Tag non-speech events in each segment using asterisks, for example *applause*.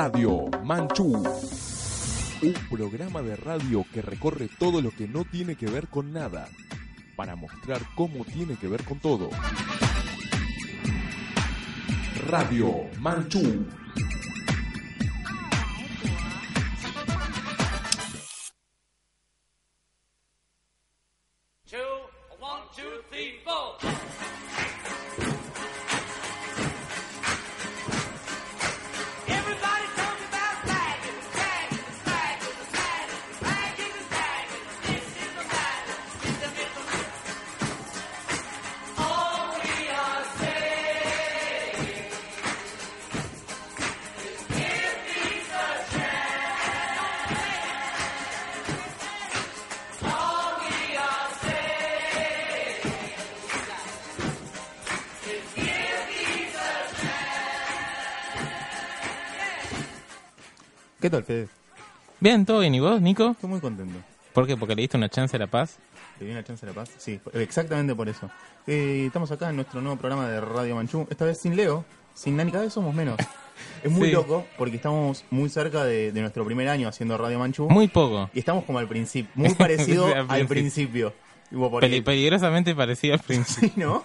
Radio Manchú. Un programa de radio que recorre todo lo que no tiene que ver con nada, para mostrar cómo tiene que ver con todo. Radio Manchú. two, one, two, three, four. ¿Qué tal, Fede? Bien, todo bien. ¿Y vos, Nico? Estoy muy contento. ¿Por qué? ¿Porque le diste una chance a la paz? ¿Te dio una chance de la paz? Sí, exactamente por eso. Eh, estamos acá en nuestro nuevo programa de Radio Manchú. Esta vez sin Leo, sin Nani, cada vez somos menos. *laughs* Es muy Sí. loco porque estamos muy cerca de, de nuestro primer año haciendo Radio Manchú. Muy poco. Y estamos como al principio, muy *laughs* parecido al al principio. porque- peligrosamente parecido al *laughs* principio. Sí, ¿no?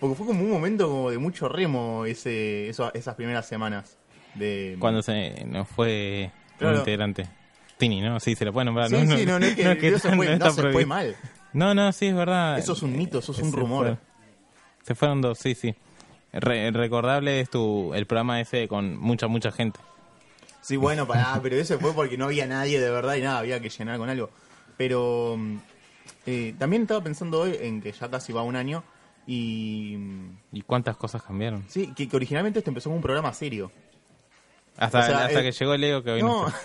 Porque fue como un momento como de mucho remo ese, eso- esas primeras semanas. De... Cuando se nos fue Claro. un integrante. Tini, ¿no? Sí, se lo puede nombrar. Sí, sí, no, no es que, *laughs* no se fue, no está se fue prohibido. mal. No, no, sí, es verdad. Eso es un mito, eso es un Se rumor. fue. Se fueron dos, sí, sí. Re- recordable es tu el programa ese con mucha, mucha gente. Sí, bueno, pará, *laughs* pero ese fue porque no había nadie de verdad y nada, había que llenar con algo. Pero mm, eh, también estaba pensando hoy en que ya casi va un año y... mm, ¿Y cuántas cosas cambiaron? Sí, que, que originalmente esto empezó como un programa serio. Hasta, O sea, hasta eh, que llegó Leo, que hoy no, No, está.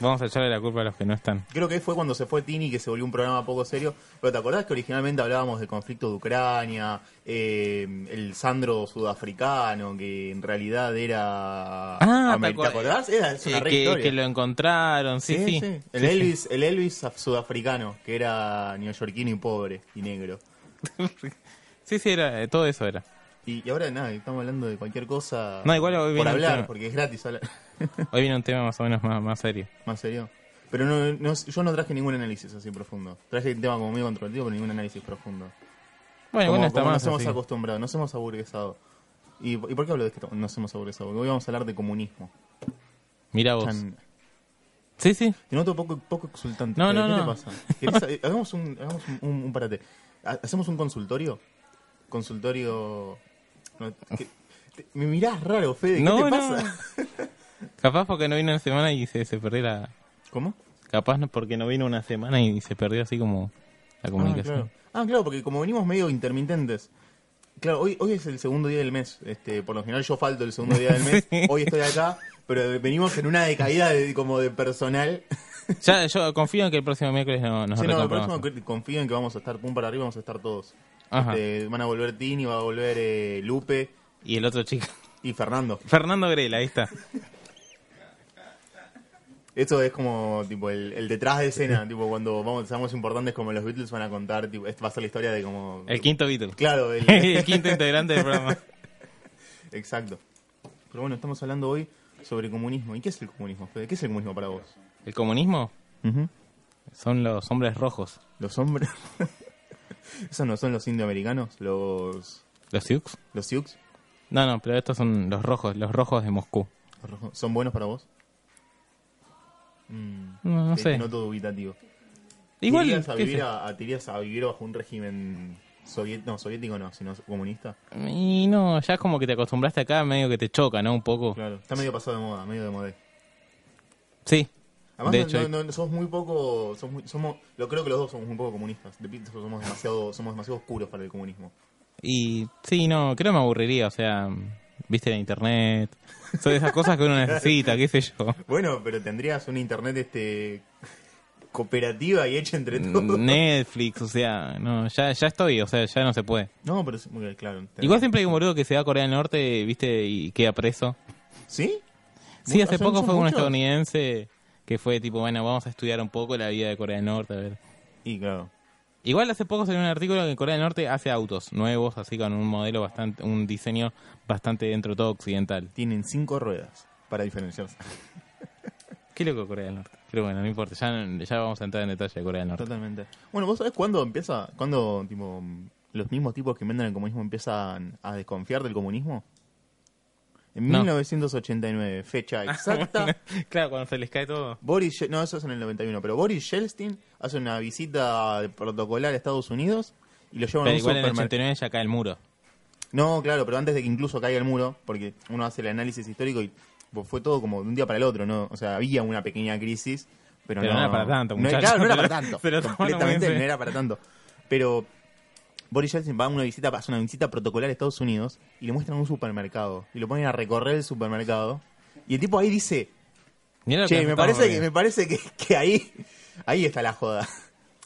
Vamos a echarle la culpa a los que no están. creo que fue cuando se fue Tini que se volvió un programa poco serio. Pero ¿te acordás que originalmente hablábamos del conflicto de Ucrania, eh, el Sandro sudafricano, que en realidad era... Ah, amer- ¿te ¿te acuer- acordás? Era, es una Eh, que, lo encontraron, sí, sí. El, Sí, sí. Elvis, el Elvis sudafricano, que era neoyorquino y pobre y negro. *laughs* Sí, sí, era, eh, todo eso era. Y, y ahora nada, estamos hablando de cualquier cosa No, igual hoy por viene hablar, porque es gratis hablar. *laughs* Hoy viene un tema más o menos más, más serio. Más serio. Pero no, no- yo no traje ningún análisis así profundo. Traje un tema como medio controvertido, pero ningún análisis profundo. Bueno, como bueno, está como más nos hemos acostumbrado, nos hemos aburguesado. ¿Y, ¿Y por qué hablo de esto? Nos hemos aburguesado. Porque hoy vamos a hablar de comunismo. Mira vos. Chan. Sí, sí. Te noto poco, poco exultante. No, no, ¿Qué no. te pasa? *laughs* ¿Querés- eh, hagamos un, hagamos un, un- un parate. Ha- ¿Hacemos un consultorio? Consultorio... no, ¿qué- te- me mirás raro, Fede. ¿Qué No, te no. pasa? *laughs* Capaz porque no vino una semana y se, se perdió la... ¿Cómo? Capaz porque no vino una semana y se perdió así como la Ah comunicación. claro. ah, claro, porque como venimos medio intermitentes. Claro, hoy, hoy es el segundo día del mes. Este, por lo general yo falto el segundo día del mes. *laughs* Sí. Hoy estoy acá, pero venimos en una decaída de, como de personal. Ya, yo confío en que el próximo miércoles no, nos Sí, no, el próximo confío en que vamos a estar pum para arriba, vamos a estar todos. Este, van a volver Tini, va a volver eh, Lupe Y el otro chico. y Fernando. Fernando Grela, ahí está. *laughs* Esto es como tipo el, el detrás de escena, *laughs* tipo cuando vamos, seamos importantes como los Beatles van a contar, tipo, esta va a ser la historia de como... El quinto Beatle. Claro, el, *laughs* el quinto integrante del programa. Exacto. Pero bueno, estamos hablando hoy sobre comunismo. ¿Y qué es el comunismo, Fede? ¿Qué es el comunismo para vos? El comunismo son los hombres rojos. Los hombres... ¿Esos no son los indioamericanos? ¿Los, ¿Los Sioux? los Sioux? No, no, pero estos son los rojos, los rojos de Moscú. ¿Los rojos? ¿Son buenos para vos? Mm, No, no sé. te noto dubitativo. Igual, ¿Te irías a vivir, a, a- te irías a vivir bajo un régimen soviético? No, soviético no, sino comunista. Y no, ya es como que te acostumbraste acá, medio que te choca, ¿no? Un poco. Claro, está medio pasado de moda, medio de moda. Sí. Además, de hecho, no, no, sos muy poco, muy- somos, lo creo que los dos somos muy poco comunistas. De Pito somos demasiado, somos demasiado oscuros para el comunismo. y sí, no, creo que me aburriría, o sea, viste la internet. Son esas cosas que uno necesita, qué sé yo. Bueno, pero tendrías una internet este cooperativa y hecha entre todos. Netflix, o sea, no, ya, ya estoy, o sea, ya no se puede. No, pero es- ok, claro. Igual siempre hay un boludo que se va a Corea del Norte, viste, y queda preso. ¿Sí? Sí, hace ¿Son- poco fue un estadounidense que fue tipo, bueno, vamos a estudiar un poco la vida de Corea del Norte, a ver. Y claro. Igual hace poco salió un artículo que Corea del Norte hace autos nuevos, así con un modelo bastante, un diseño bastante dentro de todo occidental. Tienen cinco ruedas para diferenciarse. *laughs* Qué loco Corea del Norte. Pero bueno, no importa, ya, ya vamos a entrar en detalle de Corea del Norte. Totalmente. Bueno, ¿vos sabés cuándo empieza, cuándo tipo, los mismos tipos que inventan el comunismo empiezan a desconfiar del comunismo? En No. 1989, fecha exacta. *laughs* claro, cuando se les cae todo. Boris, no, eso es en el 91, pero Boris Yeltsin hace una visita protocolar a Estados Unidos y lo llevan a un igual en el supermercado. 89 ya cae el muro. No, claro, pero antes de que incluso caiga el muro, porque uno hace el análisis histórico y pues, fue todo como de un día para el otro, ¿no? O sea, había una pequeña crisis, pero, Pero no era para tanto, no. Claro, no era para *laughs* tanto. completamente no era para tanto. Pero Boris Yeltsin va a una visita, hace una visita protocolar a Estados Unidos y le muestran un supermercado y lo ponen a recorrer el supermercado y el tipo ahí dice, Che, me parece, que, volviendo. me parece que, que ahí, ahí está la joda.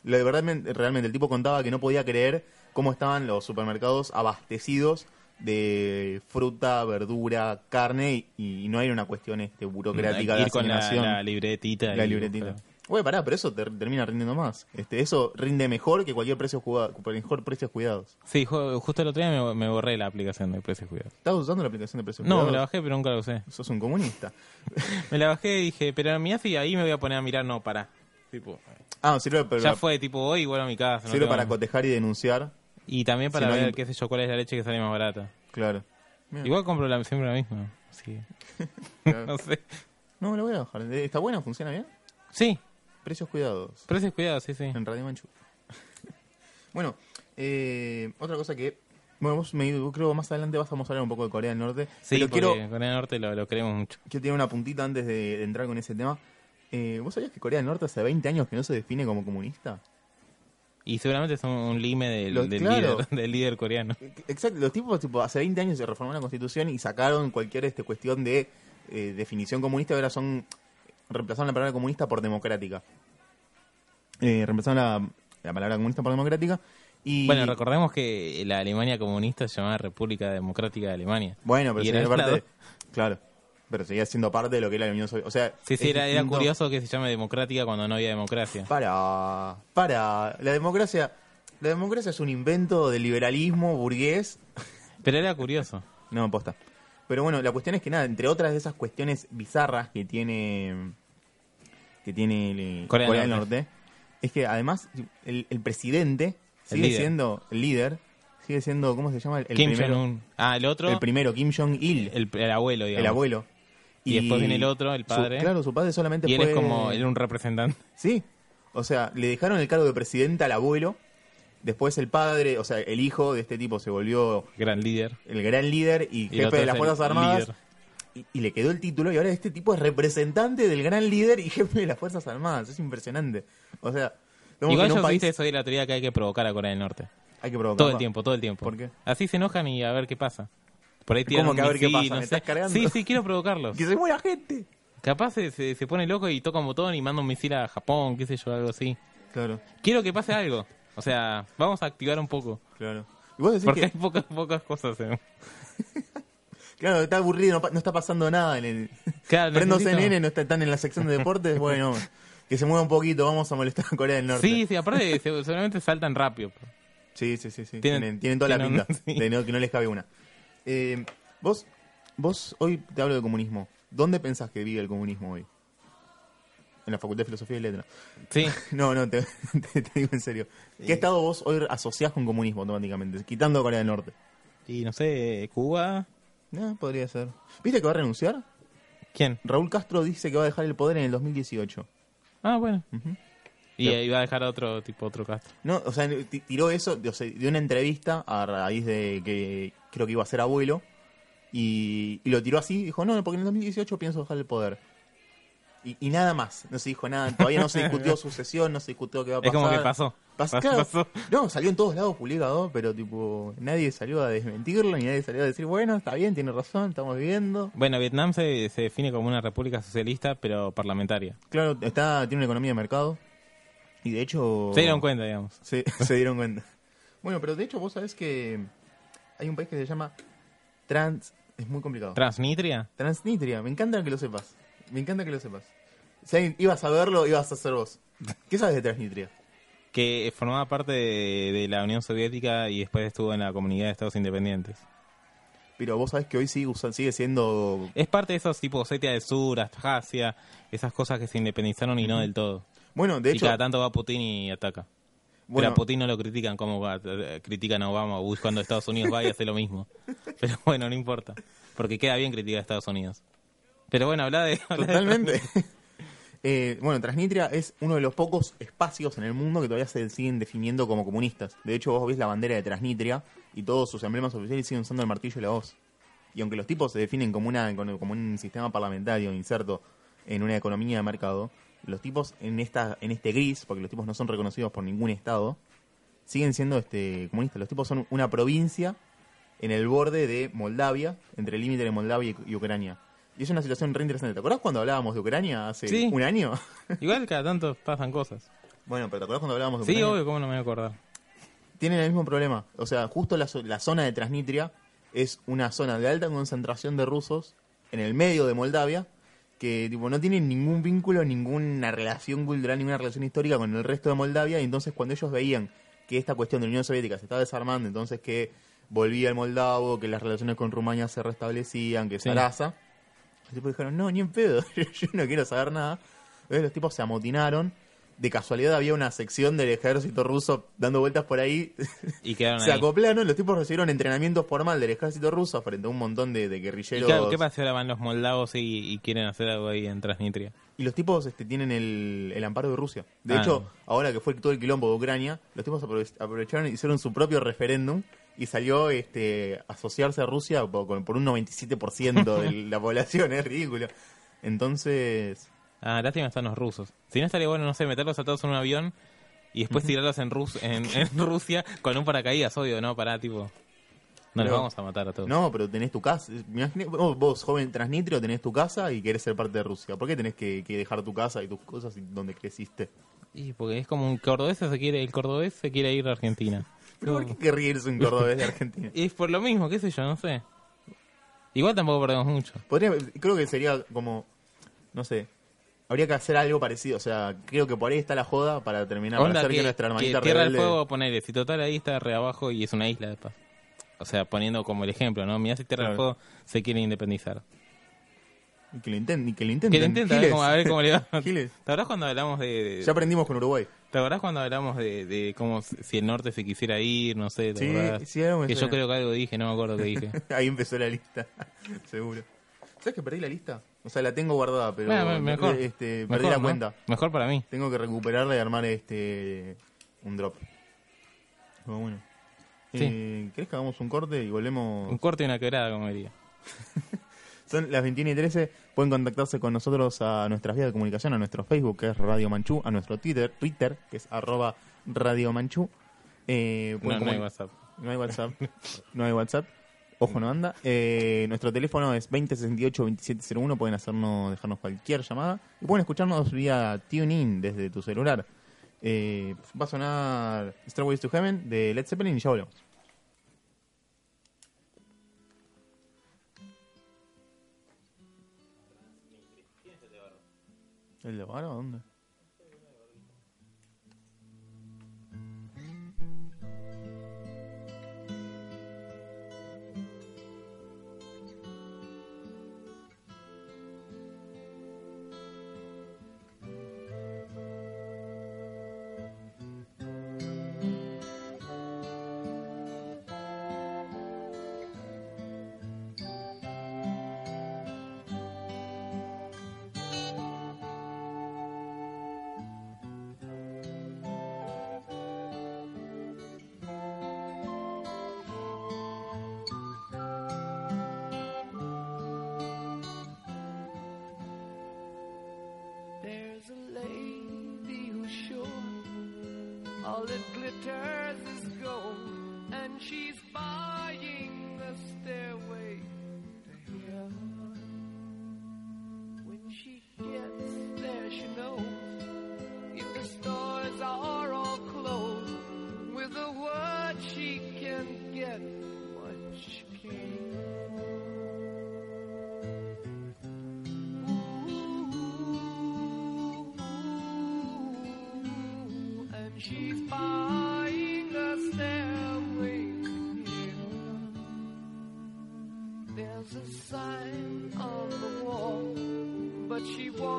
Lo de verdad, realmente, el tipo contaba que no podía creer cómo estaban los supermercados abastecidos de fruta, verdura, carne y, y no era una cuestión este, burocrática de Ir con la, la libretita. La y libretita. Güey, pará, pero eso te- termina rindiendo más. Este, eso rinde mejor que cualquier precio jugado, mejor precios cuidados. Sí, ju- justo el otro día me, me borré la aplicación de precios cuidados. ¿Estás usando la aplicación de precios No, cuidados? me la bajé, pero nunca la usé. Sos un comunista. *laughs* Me la bajé y dije, pero mira si ahí me voy a poner a mirar, no, para. Tipo, Ah, sirve, pero ya fue, tipo, hoy vuelvo a mi casa. no sirve para cotejar y denunciar. Y también para Si no hay ver, qué sé yo, cuál es la leche que sale más barata. Claro. Mira, Igual compro la, siempre la misma. Sí. *laughs* *laughs* claro. no sé. No, me lo voy a bajar. ¿Está buena? ¿Funciona bien? Sí, Precios cuidados. precios cuidados, sí, sí. En Radio Manchu. *laughs* bueno, eh, otra cosa que... Bueno, vos me, creo que más adelante vas a hablar un poco de Corea del Norte. Sí, pero quiero, Corea del Norte lo, lo queremos mucho. quiero tirar una puntita antes de, de entrar con ese tema. Eh, ¿Vos sabías que Corea del Norte hace 20 años que no se define como comunista? Y seguramente son un lime del, Lo- del claro. líder, *laughs* del líder coreano. Exacto, los tipos tipo, hace 20 años se reformó la constitución y sacaron cualquier este, cuestión de eh, definición comunista ahora son reemplazaron la palabra comunista por democrática. Eh, reemplazaron la, la palabra comunista por democrática y Bueno, recordemos que la Alemania comunista se llamaba República Democrática de Alemania. Bueno, pero seguía parte, claro, pero seguía siendo parte de lo que era la Unión Soviética. O sea, Sí, sí, era, era curioso que se llame democrática cuando no había democracia. Para, para, la democracia, la democracia es un invento del liberalismo burgués Pero era curioso. No, posta. Pero bueno, la cuestión es que nada, entre otras de esas cuestiones bizarras que tiene que tiene el- Corea Corea, del Norte. Norte, es que además el, el presidente sigue líder. siendo el líder, sigue siendo, ¿cómo se llama? El, Kim primero. Ah, el otro, el primero, Kim Jong-il, el, el, el abuelo, digamos. abuelo. Y después viene el otro, el su- padre. claro, su padre solamente Y él fue... es como, él un representante. Sí, o sea, le dejaron el cargo de presidente al abuelo, después el padre, o sea, el hijo de este tipo se volvió Gran líder. el gran líder y, el jefe de las el Fuerzas Armadas. líder. Y, y le quedó el título y ahora este tipo es representante del gran líder y *laughs* jefe de las Fuerzas Armadas. Es impresionante. O sea, Igual yo país... soy de la teoría que hay que provocar a Corea del Norte. Hay que provocarlo. Todo el tiempo, todo el tiempo. ¿Por qué? Así se enojan y a ver qué pasa. Por ahí *laughs* tiran ¿Cómo que a ver qué misil, pasa? no ¿Me sé. estás cargando? Sí, sí, quiero provocarlos. *laughs* ¡Que se muera gente! Capaz se, se, se pone loco y toca un botón y manda un misil a Japón, qué sé yo, algo así. Claro, Quiero que pase algo. O sea, vamos a activar un poco. claro. Y vos decís Porque que, hay pocas, pocas cosas. eh. Claro, está aburrido, no, está pasando nada en el... *laughs* Claro, Prendo necesito- CNN, no está, están en la sección de deportes, bueno, que se mueva un poquito, vamos a molestar a Corea del Norte. Sí, sí, aparte se- seguramente saltan rápido. Sí, sí, sí, sí. Tienen- Tienen, tienen toda tienen- la pinta sí. de no- que no les cabe una. Eh, vos, vos, hoy te hablo de comunismo. ¿Dónde pensás que vive el comunismo hoy? En la Facultad de Filosofía y Letras. Sí, *laughs* No, no, te, te- te digo en serio. ¿Qué estado vos hoy asociás con comunismo automáticamente? Quitando a Corea del Norte. y no sé, Cuba. Podría ser. ¿Viste que va a renunciar? ¿Quién? Raúl Castro dice que va a dejar el poder en el 2018. Ah, bueno. Ujú. Y Ya. iba a dejar a otro tipo, otro Castro. No, o sea, ti- tiró eso, o sea, dio una entrevista a raíz de que creo que iba a ser abuelo y, y lo tiró así, dijo, no, porque en el 2018 pienso dejar el poder. Y, y nada más, no se dijo nada, todavía no se discutió *laughs* sucesión, no se discutió qué va a Es pasar. como que pasó. Pas- claro, pasó. No, salió en todos lados publicado, pero tipo, nadie salió a desmentirlo, ni nadie salió a decir, bueno, está bien, tiene razón, estamos viviendo. Bueno, Vietnam se, se define como una república socialista, pero parlamentaria. Claro, está, tiene una economía de mercado. Y de hecho. Se dieron cuenta, digamos. Se, se dieron cuenta. Bueno, pero de hecho, vos sabés que hay un país que se llama Trans. Es muy complicado. Transnistria. Transnistria. Me encanta que lo sepas. Me encanta que lo sepas. Si ibas a verlo, ibas a ser vos. ¿Qué sabes de Transnistria? que formaba parte de, de la Unión Soviética y después estuvo en la Comunidad de Estados Independientes. Pero vos sabés que hoy sigue, sigue siendo. Es parte de esos tipos Osetia del Sur, Abjasia, esas cosas que se independizaron y no del todo. Bueno, de y hecho. cada tanto va Putin y ataca. Pero Bueno, a Putin no lo critican como va- critican a Obama o Bush cuando Estados Unidos va y hace lo mismo. *laughs* Pero bueno, no importa. Porque queda bien criticar a Estados Unidos. Pero bueno, habla de... *laughs* habla de- Totalmente. *laughs* Eh, bueno, Transnistria es uno de los pocos espacios en el mundo que todavía se siguen definiendo como comunistas. De hecho, vos ves la bandera de Transnistria y todos sus emblemas oficiales siguen usando el martillo y la hoz. Y aunque los tipos se definen como, una, como un sistema parlamentario inserto en una economía de mercado, los tipos en esta en este gris, porque los tipos no son reconocidos por ningún estado, siguen siendo este comunistas. Los tipos son una provincia en el borde de Moldavia, entre el límite de Moldavia y, y Ucrania. Y es una situación re interesante. ¿Te acordás cuando hablábamos de Ucrania hace Sí. un año? *laughs* Igual cada tanto pasan cosas. bueno, pero ¿te acordás cuando hablábamos de Sí, Ucrania? obvio, ¿cómo no me voy a acordar? Tienen el mismo problema. O sea, justo la, la zona de Transnistria es una zona de alta concentración de rusos en el medio de Moldavia que tipo no tienen ningún vínculo, ninguna relación cultural, ninguna relación histórica con el resto de Moldavia. Y entonces cuando ellos veían que esta cuestión de la Unión Soviética se estaba desarmando, entonces que volvía el moldavo, que las relaciones con Rumania se restablecían, que Sí. Los tipos dijeron, no, ni en pedo, *laughs* yo no quiero saber nada. Entonces los tipos se amotinaron. De casualidad había una sección del ejército ruso dando vueltas por ahí. Y quedaron *laughs* se ahí. acoplaron, los tipos recibieron entrenamiento formal del ejército ruso frente a un montón de, de ¿Y guerrilleros. claro, qué pasa si ahora van los moldavos y, y quieren hacer algo ahí en Transnistria? Y los tipos este, tienen el, el amparo de Rusia. De Ah. hecho, ahora que fue todo el quilombo de Ucrania, los tipos aprove- aprovecharon y hicieron su propio referéndum y salió este asociarse a Rusia por, por un 97% de *laughs* la población. Es ridículo. Entonces, Ah, lástima están los rusos. Si no estaría bueno, no sé, meterlos a todos en un avión y después tirarlos en, Rus en, en *laughs* Rusia con un paracaídas, obvio, ¿no? Para, tipo... No los Pero- vamos a matar a todos. no, pero tenés tu casa. Vos, joven transnitrio, tenés tu casa y querés ser parte de Rusia. ¿Por qué tenés que, que dejar tu casa y tus cosas y donde creciste? Y porque es como un cordobés se quiere, el cordobés se quiere ir a Argentina. ¿Pero por qué querría irse un cordobés de Argentina? *laughs* Y es por lo mismo, qué sé yo, no sé. Igual tampoco perdemos mucho. Podría, creo que sería como, no sé, habría que hacer algo parecido. O sea, creo que por ahí está la joda para terminar, para Onda hacer que, que, nuestra que hermanita Tierra del. Fuego, ponele, si total ahí está re abajo y es una isla de paz. O sea, poniendo como el ejemplo, ¿no? Mirá si Tierra del Claro. Fuego se quiere independizar. Y que lo intenten, y que lo intenten. Que lo intenta, a ver cómo, a ver cómo le va. *laughs* ¿Te acordás cuando hablamos de... de- Ya aprendimos con Uruguay. ¿Te acordás cuando hablamos de, de cómo si el norte se quisiera ir, no sé, ¿te Sí, acordás? sí, algo me Que yo suena. creo que algo dije, no me acuerdo qué dije. *laughs* Ahí empezó la lista, *laughs* seguro. ¿Sabes que perdí la lista? O sea, la tengo guardada, pero Bueno, me- mejor. este, Mejor, perdí la ¿no? cuenta. Mejor para mí. Tengo que recuperarla y armar este un drop. Pero bueno. Sí. Eh, ¿Querés que hagamos un corte y volvemos? Un corte y una quebrada, como diría. Son las 21 y 13. Pueden contactarse con nosotros a nuestras vías de comunicación, a nuestro Facebook, que es Radio Manchú, a nuestro Twitter, Twitter que es arroba Radio Manchú. Eh, No, hay WhatsApp. no hay WhatsApp. no hay WhatsApp. Ojo, no anda. Eh, nuestro teléfono es 2068-2701. Pueden hacernos, dejarnos cualquier llamada. Y pueden escucharnos vía TuneIn desde tu celular. Eh, va a sonar Starways to Heaven de Led Zeppelin y ya volvemos. ¿El de Varo? ¿Dónde? Sign on the wall, but she wants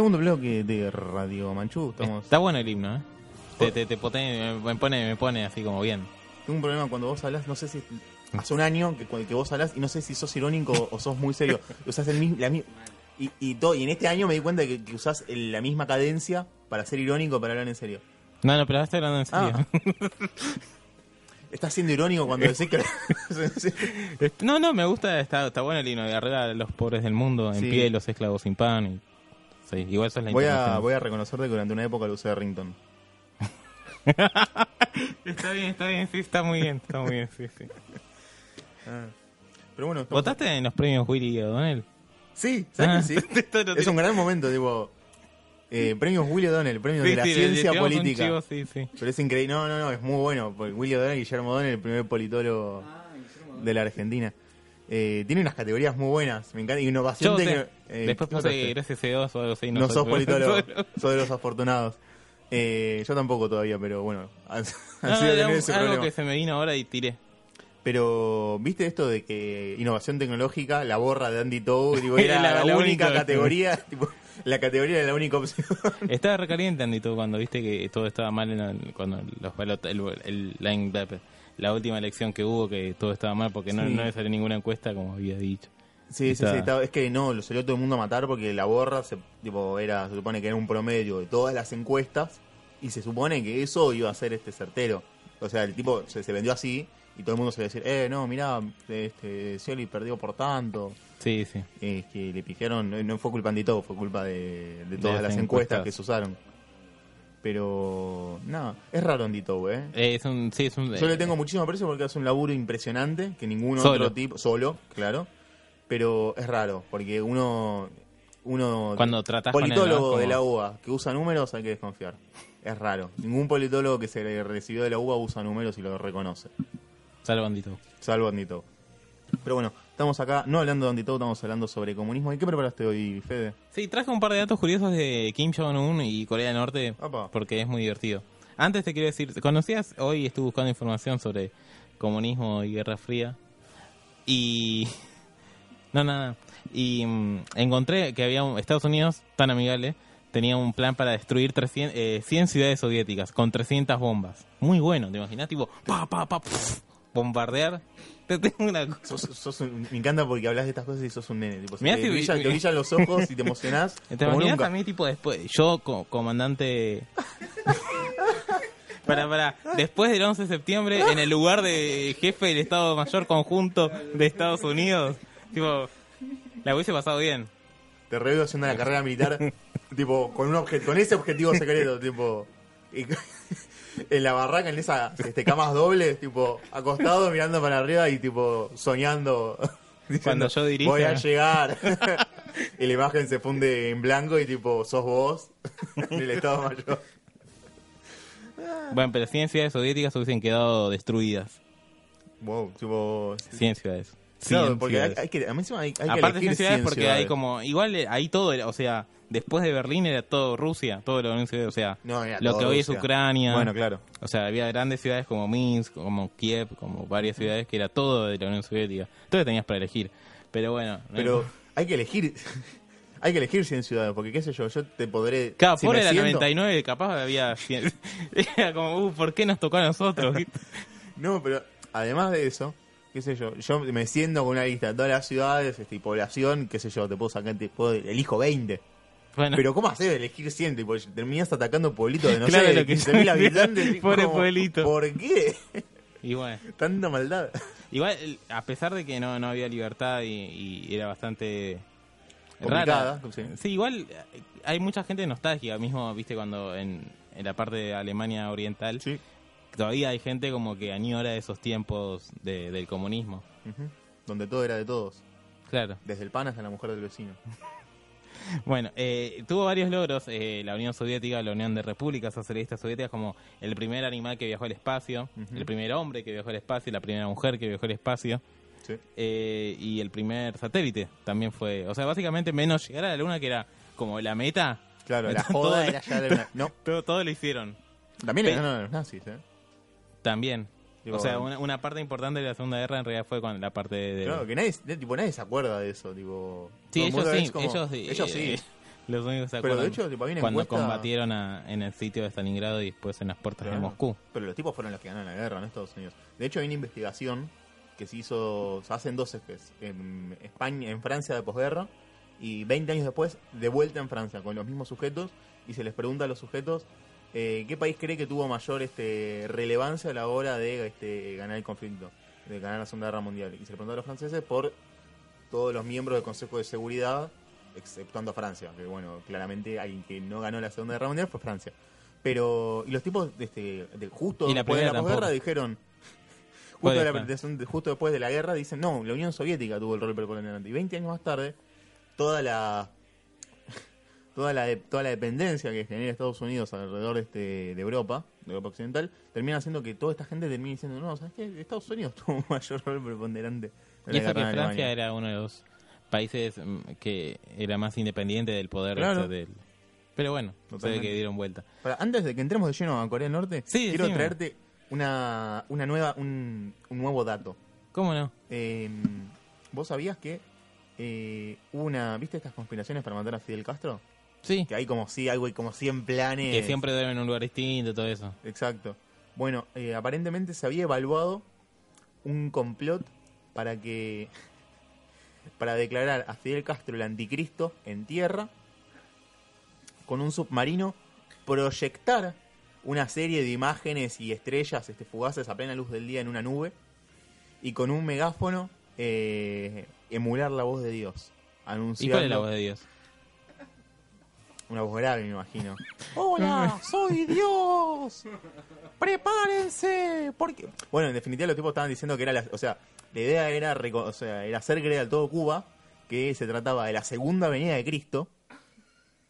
Segundo bloque de Radio Manchú. Estamos... Está bueno el himno, ¿eh? Te, te, te me, pone, me pone así como bien. Tengo un problema cuando vos hablas, no sé si hace un año que, que vos hablas y no sé si sos irónico o sos muy serio. *laughs* Usás el mismo, la y, y, todo, y en este año me di cuenta que, que usás el- la misma cadencia para ser irónico para hablar en serio. No, no, pero ahora estoy hablando en serio. Ah. *laughs* Estás siendo irónico cuando decís que... *laughs* No, no, me gusta, está, está bueno el himno. De arriba los pobres del mundo, en Sí. pie los esclavos sin pan. Y, sí, igual eso es la voy, a, voy a reconocerte que durante una época lo usé de rington. *laughs* Está bien, está bien, sí, está muy bien, está muy bien, sí, sí. Pero bueno, estamos- ¿Votaste en los premios Willy y O'Donnell? Sí, ¿sabes Ah. que sí? *laughs* Esto lo Es un gran momento, tipo... Eh, premios Willy O'Donnell, premios de la le- le ciencia tiramos un política. chivo, sí, sí. Pero es increíble. No, no, no, es muy bueno. Porque Willy O'Donnell y Guillermo O'Donnell, el primer politólogo de la Argentina. Eh, tiene unas categorías muy buenas. Me encanta. Innovación Yo eh, después ¿qué puse votaste? gracias C2 o algo así. No soy- sos *laughs* politólogo, sos de los afortunados. Eh, yo tampoco todavía, pero bueno. Han, *laughs* han No, un- ese algo que se me vino ahora y tiré. Pero, ¿viste esto de que innovación tecnológica, la borra de Andy Tow, era *laughs* La- la, la única categoría? tipo, la categoría era la única opción. Estaba recaliente Andito cuando viste que todo estaba mal en el- cuando los balot- el, el- la, la última elección que hubo que todo estaba mal porque no, Sí. no le salió ninguna encuesta como había dicho. Sí, sí, Está- sí, estaba- es que no, lo salió todo el mundo a matar porque la borra se, tipo, era, se supone que era un promedio de todas las encuestas y se supone que eso iba a ser este certero. O sea, el tipo se, se vendió así y todo el mundo se le decía, eh, no, mirá, este, Scioli perdió por tanto. Sí, sí. Es que le pifiaron, no, no fue culpa de todo, fue culpa de, de todas las las encuestas encuestas. que se usaron. Pero, no, es raro Andito, ¿eh? Eh, es un, sí, es un, Yo le tengo muchísimo aprecio porque hace un laburo impresionante que ningún Solo. otro tipo, solo, claro. Pero es raro porque uno, uno Cuando tratás con él, ¿no? politólogo de la UBA que usa números hay que desconfiar. Es raro. Ningún politólogo que se le recibió de la UBA usa números y lo reconoce, Salvo Andito. salvo Andito. Pero bueno, estamos acá no hablando de Andito, estamos hablando sobre comunismo. ¿Y qué preparaste hoy, Fede? Sí, traje un par de datos curiosos de Kim Jong-un y Corea del Norte porque es muy divertido. Antes te quiero decir, ¿conocías? Hoy estuve buscando información sobre comunismo y Guerra Fría y... *laughs* No, nada. Y mm, encontré que había un- Estados Unidos, tan amigable, tenía un plan para destruir 300, eh, 100 ciudades soviéticas con 300 bombas. Muy bueno, ¿te imaginas? Tipo, pa, pa, pa, pf, bombardear. Te tengo una cosa. Sos, sos un- me encanta porque hablas de estas cosas y sos un nene. Tipo, Mirá te, si- brillan, te brillan los ojos y te *laughs* emocionás ¿Te imaginas a mí, tipo, después, yo, co- comandante... para, para, después del 11 de septiembre, en el lugar de jefe del Estado Mayor Conjunto de Estados Unidos, tipo, la hubiese pasado bien. Te reveo haciendo la carrera militar, *laughs* tipo, con un obje- con ese objetivo secreto, tipo. y- en la barraca, en esas este, camas dobles, tipo, acostado mirando para arriba y tipo soñando. *laughs* diciendo, Cuando yo dirija. Voy a llegar. *laughs* y la imagen se funde en blanco y tipo, sos vos, *laughs* en el Estado Mayor. Bueno, pero 100 ciudades soviéticas hubiesen quedado destruidas. Wow, tipo. 100 ciudades. Claro, 100 porque hay, que, a mí encima hay, hay que Aparte elegir 100 ciudades 100 porque ciudades. hay como... Igual eh, ahí todo, o sea, después de Berlín era todo Rusia, todo la Unión Soviética, o sea, No, lo que hoy es. Ucrania. Bueno, claro. O sea, había grandes ciudades como Minsk, como Kiev, como varias ciudades que era todo de la Unión Soviética. Entonces tenías para elegir. Pero bueno. no Pero hay que elegir. *laughs* Hay que elegir 100 ciudades, porque qué sé yo, yo te podré. Claro, si por siento- 99, capaz había 100. *laughs* *laughs* Era como, uh, ¿por qué nos tocó a nosotros? No, pero además de eso, qué sé yo, yo me siento con una lista de todas las ciudades este, y población, qué sé yo, te puedo sacar, te puedo, elijo 20. Bueno, Pero ¿cómo hacer elegir 100? Tipo, terminás atacando pueblitos de no Claro, sé, lo que 15.000 yo- habitantes. tipo, Pobre pueblito. ¿Por qué? y bueno. Tanta maldad. Igual, a pesar de que no, no había libertad y, y era bastante Complicada, rara. sí. Sí, igual hay mucha gente nostálgica, mismo, viste, cuando en, en la parte de Alemania Oriental, Sí. todavía hay gente como que añora esos tiempos de- del comunismo. Ujú. Donde todo era de todos. Claro. Desde el pan hasta la mujer del vecino. Bueno, eh, tuvo varios logros eh, la Unión Soviética, la Unión de Repúblicas Socialistas Soviéticas, como el primer animal que viajó al espacio, el primer hombre que viajó al espacio, la primera mujer que viajó al espacio, Sí. eh, y el primer satélite también fue. O sea, básicamente menos llegar a la Luna, que era como la meta. Claro, la Todo- joda era ya de una... No, *laughs* Todo, todo lo hicieron. también le ganaron a los nazis, ¿eh? También. Digo, o sea, una, una parte importante de la Segunda Guerra en realidad fue con la parte de... Claro, que nadie, tipo, nadie se acuerda de eso, tipo... Sí, ellos sí, como- ellos, sí, ellos sí. eh, *laughs* Los únicos se Pero de acuerdan hecho, tipo, cuando encuesta- combatieron a- en el sitio de Stalingrado y después en las puertas de. Moscú. Pero los tipos fueron los que ganaron la guerra, no Estados Unidos. De hecho, hay una investigación que se hizo, se hacen dos ejes. En España, en Francia de posguerra, y 20 años después, de vuelta en Francia, con los mismos sujetos, y se les pregunta a los sujetos eh, qué país cree que tuvo mayor este, relevancia a la hora de este, ganar el conflicto, de ganar la Segunda Guerra Mundial. Y se le preguntó a los franceses por todos los miembros del Consejo de Seguridad, exceptuando a Francia, que bueno, claramente alguien que no ganó la Segunda Guerra Mundial fue Francia. Pero, y los tipos, este, de, justo Y la después de la tampoco. dijeron, *laughs* justo, Puede de la- ser. de- justo después de la guerra, dicen, no, la Unión Soviética tuvo el rol preponderante. Y 20 años más tarde, toda la toda la, de- toda la dependencia que genera Estados Unidos alrededor de, este, de Europa, de Europa Occidental, termina haciendo que toda esta gente termine diciendo, no, ¿sabes qué? Estados Unidos *laughs* tuvo un mayor rol preponderante. en Y eso que Francia Alemania". era uno de los países mm, que era más independiente del poder Claro. del... Pero bueno, se ve Totalmente. que dieron vuelta. Antes de que entremos de lleno a Corea del Norte, Sí, quiero traerte una, una nueva, un, un nuevo dato. ¿Cómo no? Eh, ¿Vos sabías que eh, hubo una, viste estas conspiraciones para matar a Fidel Castro? Sí, Que hay como si algo y como 100 planes. que siempre duermen en un lugar distinto, todo eso. Exacto. Bueno, eh, aparentemente se había evaluado un complot para que para declarar a Fidel Castro el anticristo en tierra con un submarino proyectar una serie de imágenes y estrellas este, fugaces a plena luz del día en una nube y con un megáfono eh, emular la voz de Dios ¿Y anunciando cuál es la voz de Dios? Una voz grave, me imagino. *laughs* ¡Hola! ¡Soy Dios! ¡Prepárense! Porque... Bueno, en definitiva los tipos estaban diciendo que era la... O sea, la idea era, o sea, era hacer creer a todo Cuba que se trataba de la segunda venida de Cristo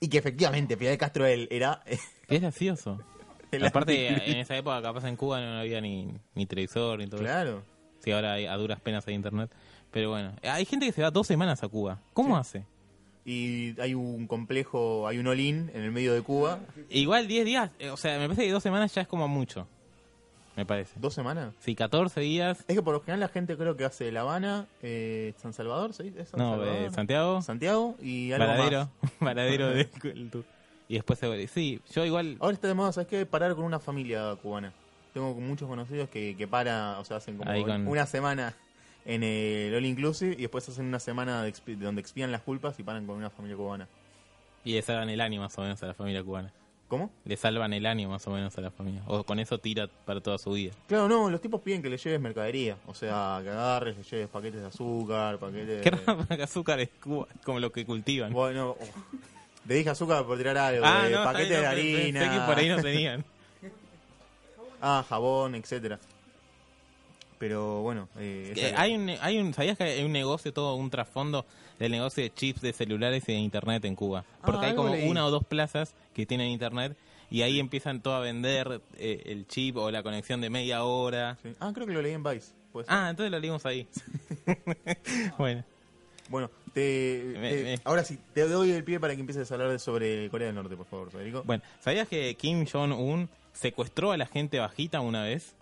y que efectivamente Fidel Castro él era... *laughs* Qué gracioso. *laughs* Aparte, en esa época, capaz en Cuba no había ni, ni televisor ni todo eso. Claro. Sí, ahora hay- a duras penas hay internet. Pero bueno, hay gente que se va dos semanas a Cuba. ¿Cómo hace? Y hay un complejo, hay un olín en el medio de Cuba. Igual 10 días, eh, o sea, me parece que dos semanas ya es como mucho. Me parece. ¿Dos semanas? Sí, 14 días. Es que por lo general la gente creo que hace La Habana, eh, San Salvador, ¿sí? ¿Es San No, Salvador? de Santiago, Santiago y algo más. Varadero. *laughs* Varadero de. Y después se vuelve. Sí, yo igual. Ahora está de moda, ¿sabes qué? Parar con una familia cubana. Tengo muchos conocidos que, que paran, o sea, hacen como Ahí con- una semana en el All Inclusive y después hacen una semana de, expi- de donde expían las culpas y paran con una familia cubana. Y le salvan el año más o menos a la familia cubana. ¿Cómo? Le salvan el año más o menos a la familia. O con eso tira para toda su vida. Claro, no, los tipos piden que le lleves mercadería. O sea, que agarres, le lleves paquetes de azúcar, paquetes Qué raro *laughs* azúcar es Cuba, como lo que cultivan. Bueno, oh. *laughs* le dije azúcar por tirar algo, ah, no, está paquetes de harina, Pensé que por ahí no tenían. *laughs* ah, jabón, etcétera. Pero bueno, eh, Eh, hay un, hay un, ¿Sabías que hay un negocio, todo un trasfondo del negocio de chips de celulares y de internet en Cuba? Porque Ah, hay algo como leí. una o dos plazas que tienen internet y ahí empiezan todo a vender eh, el chip o la conexión de media hora. sí. Ah, creo que lo leí en Vice. Ah, entonces lo leímos ahí. *laughs* bueno, Bueno, te, Me- te- me- ahora sí, te doy el pie para que empieces a hablar de- sobre Corea del Norte, por favor, Federico. bueno, ¿sabías que Kim Jong-un secuestró a la gente bajita una vez?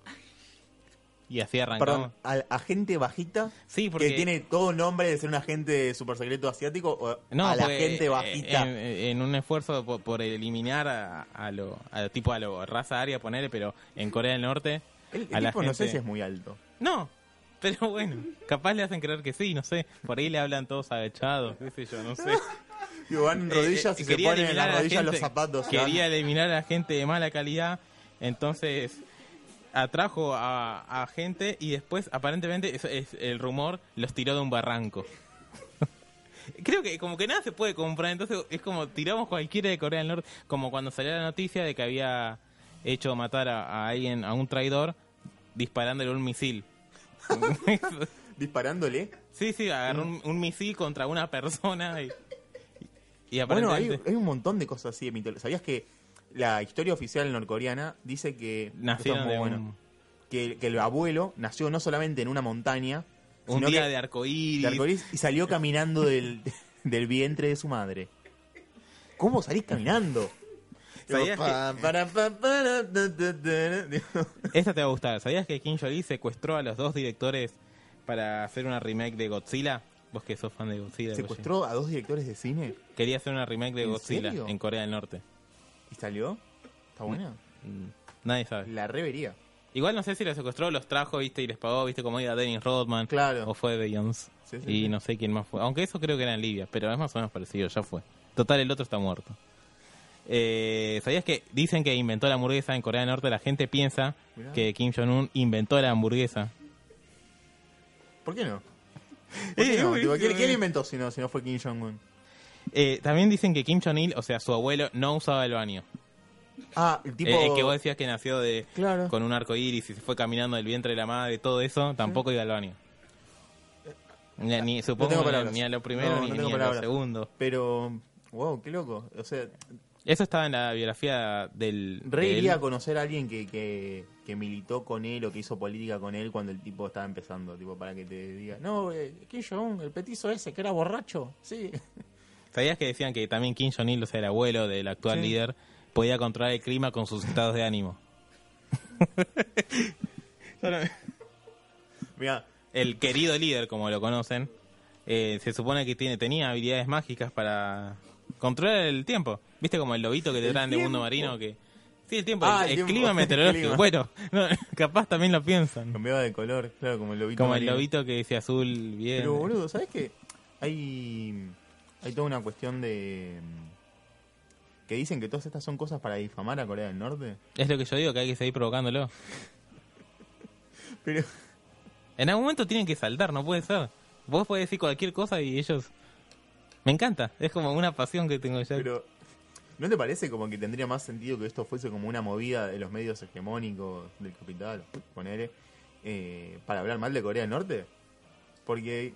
Y así arrancamos. Perdón, a, a gente bajita Sí, porque que tiene todo nombre de ser un agente super secreto asiático o No, a la gente eh, bajita. En, en un esfuerzo por, por eliminar a, a lo a, tipo a lo raza aria ponerle, pero en Corea del Norte el el a la tipo no sé si es muy alto. no, pero bueno, capaz le hacen creer que sí, no sé, por ahí le hablan todos agachados, qué sé yo, no sé. *laughs* Digo, van en Eh, rodillas eh, y se quería ponen en las rodillas los zapatos. Quería eliminar a la gente de mala calidad, entonces atrajo a, a gente y después aparentemente es el rumor los tiró de un barranco. *laughs* Creo que como que nada se puede comprar, entonces es como tiramos cualquiera de Corea del Norte, como cuando salió la noticia de que había hecho matar a, a alguien, a un traidor, disparándole un misil. *laughs* disparándole. sí, sí, agarró un, un misil contra una persona y, y Bueno, hay, un montón de cosas así de. ¿Sabías que la historia oficial norcoreana dice que es muy de bueno, un, que, que el abuelo nació no solamente en una montaña, un sino día que- de arcoíris. de arcoíris y salió caminando del, *laughs* del vientre de su madre. ¿Cómo salís caminando? ¿Sabías Pa, para, pa, para, da, da, da, da. Esta te va a gustar. ¿Sabías que Kim Jong-il secuestró a los dos directores para hacer una remake de Godzilla? Vos que sos fan de Godzilla. Secuestró a dos directores de cine. Quería hacer una remake de ¿En Godzilla serio? en Corea del Norte. Y salió. ¿Está buena? Mm, Nadie sabe. La revería. Igual no sé si los secuestró, los trajo, viste, y les pagó, viste, como iba Dennis Rodman. Claro. O fue Beyoncé. Sí, sí, y sí. no sé quién más fue. Aunque eso creo que era en Libia, pero es más o menos parecido, ya fue. Total, el otro está muerto. Eh, ¿Sabías que dicen que inventó la hamburguesa en Corea del Norte? La gente piensa Mirá. que Kim Jong-un inventó la hamburguesa. ¿Por qué no? ¿Por qué no? uy, Tipo, ¿quién, quién inventó si no, si no fue Kim Jong-un? Eh, también dicen que Kim Jong-il, o sea, su abuelo, no usaba el baño. Ah, el tipo. Eh, el que vos decías que nació de Claro. con un arco iris y se fue caminando del vientre de la madre, todo eso, tampoco iba al baño. Ni, ni- supongo tengo ni- a lo primero No, ni, no a lo segundo. Pero. Wow, qué loco. O sea, Eso estaba en la biografía del. re de iría a conocer a alguien que, que, que militó con él o que hizo política con él cuando el tipo estaba empezando. Tipo, para que te diga. No, eh, Kim Jong-un, el petizo ese que era borracho. Sí. ¿Sabías que decían que también Kim Jong-il, o sea, el abuelo del actual Sí. líder, podía controlar el clima con sus estados de ánimo? *laughs* Mira, el querido líder, como lo conocen, eh, se supone que tiene tenía habilidades mágicas para controlar el tiempo. ¿Viste como el lobito que te ¿El traen de mundo marino que Sí, el tiempo, Ah, el, el el tiempo. clima *laughs* meteorológico. El clima. Bueno, no, capaz también lo piensan. cambiaba de color, claro, como el lobito. Como el lobito que dice azul bien. Pero boludo, ¿sabes qué? Hay, hay toda una cuestión de... Que dicen que todas estas son cosas para difamar a Corea del Norte. Es lo que yo digo, que hay que seguir provocándolo. *laughs* Pero... En algún momento tienen que saltar, no puede ser. Vos podés decir cualquier cosa y ellos... Me encanta, es como una pasión que tengo ya. Pero, ¿no te parece como que tendría más sentido que esto fuese como una movida de los medios hegemónicos del capital, ponele, eh, para hablar mal de Corea del Norte? Porque,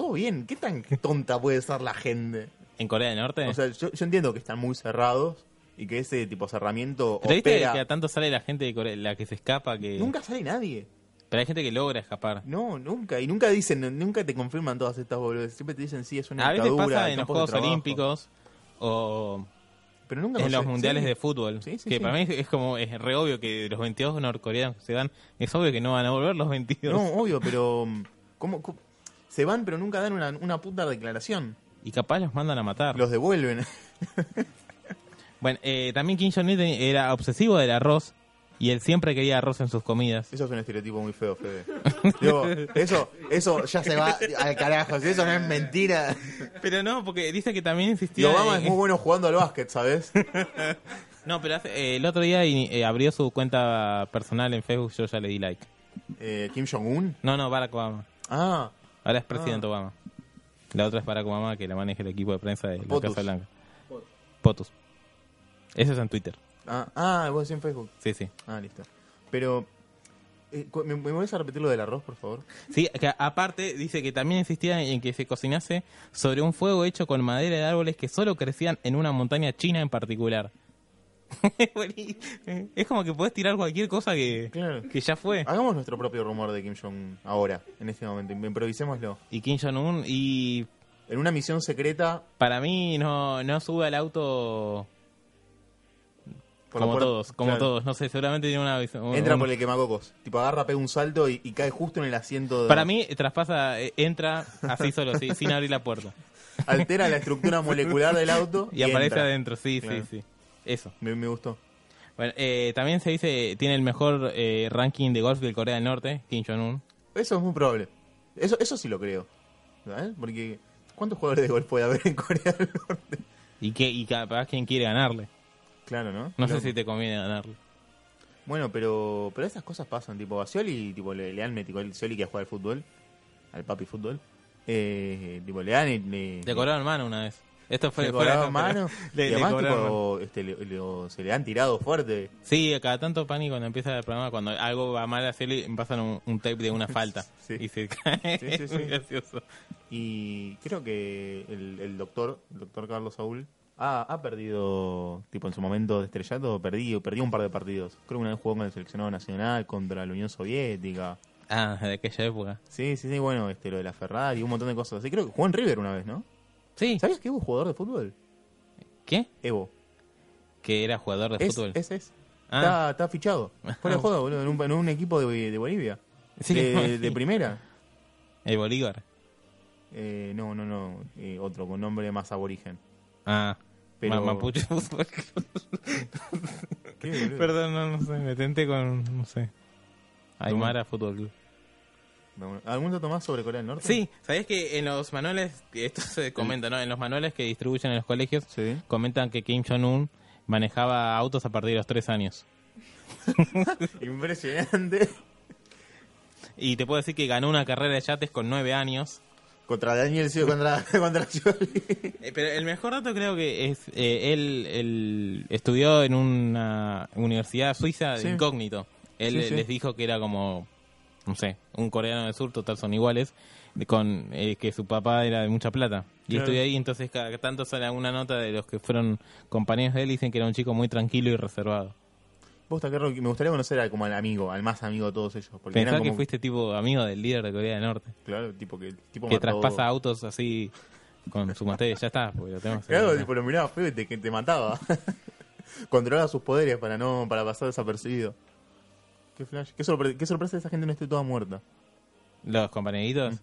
todo bien, ¿qué tan tonta puede ser la gente? ¿En Corea del Norte? O sea, yo, yo entiendo que están muy cerrados y que ese tipo de cerramiento ¿Pero viste opera. que a tanto sale la gente de Corea, la que se escapa que... Nunca sale nadie. Pero hay gente que logra escapar. No, nunca. Y nunca dicen, nunca te confirman todas estas boludeces. Siempre te dicen, sí, es una A veces pasa en los Juegos. Olímpicos o Pero nunca en los sé, mundiales sí. de fútbol. Sí, sí, que para mí es como, es re obvio que los 22 norcoreanos que se van, es obvio que no van a volver los 22. No, obvio, pero... ¿cómo, cómo? Se van, pero nunca dan una, una puta declaración. Y capaz los mandan a matar. Los devuelven. *laughs* Bueno, eh, también Kim Jong-il era obsesivo del arroz y él siempre quería arroz en sus comidas. Eso es un estereotipo muy feo, Fede. *laughs* Digo, eso, eso ya se va al carajo. Si eso no es mentira. Pero no, porque dice que también Y insistía... Obama en- es muy *laughs* bueno jugando al básquet, ¿sabes? No, pero hace- eh, el otro día eh, abrió su cuenta personal en Facebook, yo ya le di like. Eh, Kim Jong-un. No, no, Barack Obama. Ah, Ahora es presidente Obama. La otra es Barack Obama, que la maneja el equipo de prensa de la. Casa Blanca. Potus. Eso es en Twitter. ah, ah, vos decís en Facebook. Sí, sí. Ah, listo. Pero... eh, ¿Me, me vuelves a repetir lo del arroz, por favor? Sí, que aparte dice que también insistía en que se cocinase sobre un fuego hecho con madera de árboles que solo crecían en una montaña china en particular. *laughs* Es como que puedes tirar cualquier cosa que, Claro. que ya fue. Hagamos nuestro propio rumor de Kim Jong ahora, en este momento. Improvisémoslo. Y Kim Jong-un, y En una misión secreta. para mí no, no sube al auto por como todos, como claro, todos. No sé, seguramente tiene una visión. Entra un- por el quemacocos. Tipo, agarra, pega un salto y, y cae justo en el asiento. De, Para mí, traspasa, eh, entra así solo, sin abrir la puerta. Altera la estructura molecular del auto *laughs* Y, aparece entra. adentro, sí, Claro. sí, sí. Eso. Me, me gustó. Bueno, eh, también se dice, tiene el mejor eh, ranking de golf de Corea del Norte, Kim Jong-un. Eso es muy probable. Eso, eso sí lo creo. ¿Sabes? Porque, ¿cuántos jugadores de golf puede haber en Corea del Norte? Y, que, y capaz quien quiere ganarle. Claro, ¿no? No sé si te conviene ganarle. Bueno, pero pero esas cosas pasan. Tipo, a Scioli, tipo, le, le han metido el Scioli que juega al fútbol, al papi fútbol. Eh, tipo, le dan. y Le, Le cobraron mano una vez. Esto fue le cobraron mano. *laughs* Le- y además, tipo, este, le- le- se le han tirado fuerte. Sí, cada tanto pánico cuando empieza el programa, cuando algo va mal a hacerle, pasan un, un tape de una *laughs* falta. Sí. Y se cae. Sí, *laughs* sí, Es sí. muy gracioso. Y creo que el, el doctor, el doctor Carlos Saúl, ha, ha perdido, tipo en su momento de estrellato, perdió, perdió un par de partidos. Creo que una vez jugó con el seleccionado nacional contra la Unión Soviética. Ah, de aquella época. Sí, sí, sí, bueno, este, lo de la Ferrari, un montón de cosas así. Creo que jugó en River una vez, ¿no? Sí. ¿Sabías que Evo es jugador de fútbol? ¿Qué? Evo. Que era jugador de Es, fútbol. es, es. Ah. Está, está fichado. De *laughs* juego, boludo, en un, en un equipo de, de Bolivia. Sí, de, *laughs* de primera. El Bolívar. Eh, no, no, no. eh, otro, con nombre más aborigen. Ah, Pero- Ma- Mapuche Fútbol. Perdón, no, no sé, me tenté con, no sé. Aymara Fútbol Club. ¿Algún dato más sobre Corea del Norte? Sí, ¿sabés que en los manuales, esto se comenta, ¿no? En los manuales que distribuyen en los colegios, Sí. comentan que Kim Jong-un manejaba autos a partir de los tres años. *laughs* Impresionante. Y te puedo decir que ganó una carrera de yates con nueve años. Contra Daniel Sio, contra, *laughs* contra. Eh, Pero el mejor dato creo que es, eh, él, él estudió en una universidad suiza de Sí. incógnito. Él sí. les dijo que era como, no sé, un coreano del sur, total son iguales, con eh, que su papá era de mucha plata. Y Claro. estudió ahí, entonces cada tanto sale alguna nota de los que fueron compañeros de él y dicen que era un chico muy tranquilo y reservado. Ro- me gustaría conocer a- como al amigo, al más amigo de todos ellos. Porque Pensá que fuiste tipo amigo del líder de Corea del Norte, Claro, tipo que tipo que mató- traspasa autos así con su materia. Ya está, porque lo tenemos Claro, tipo lo miraba feo y te, que te mataba. *laughs* Controlaba sus poderes para no para pasar desapercibido. Qué flash. Qué, sorpre- qué sorpresa esa gente no esté toda muerta. Los compañeritos.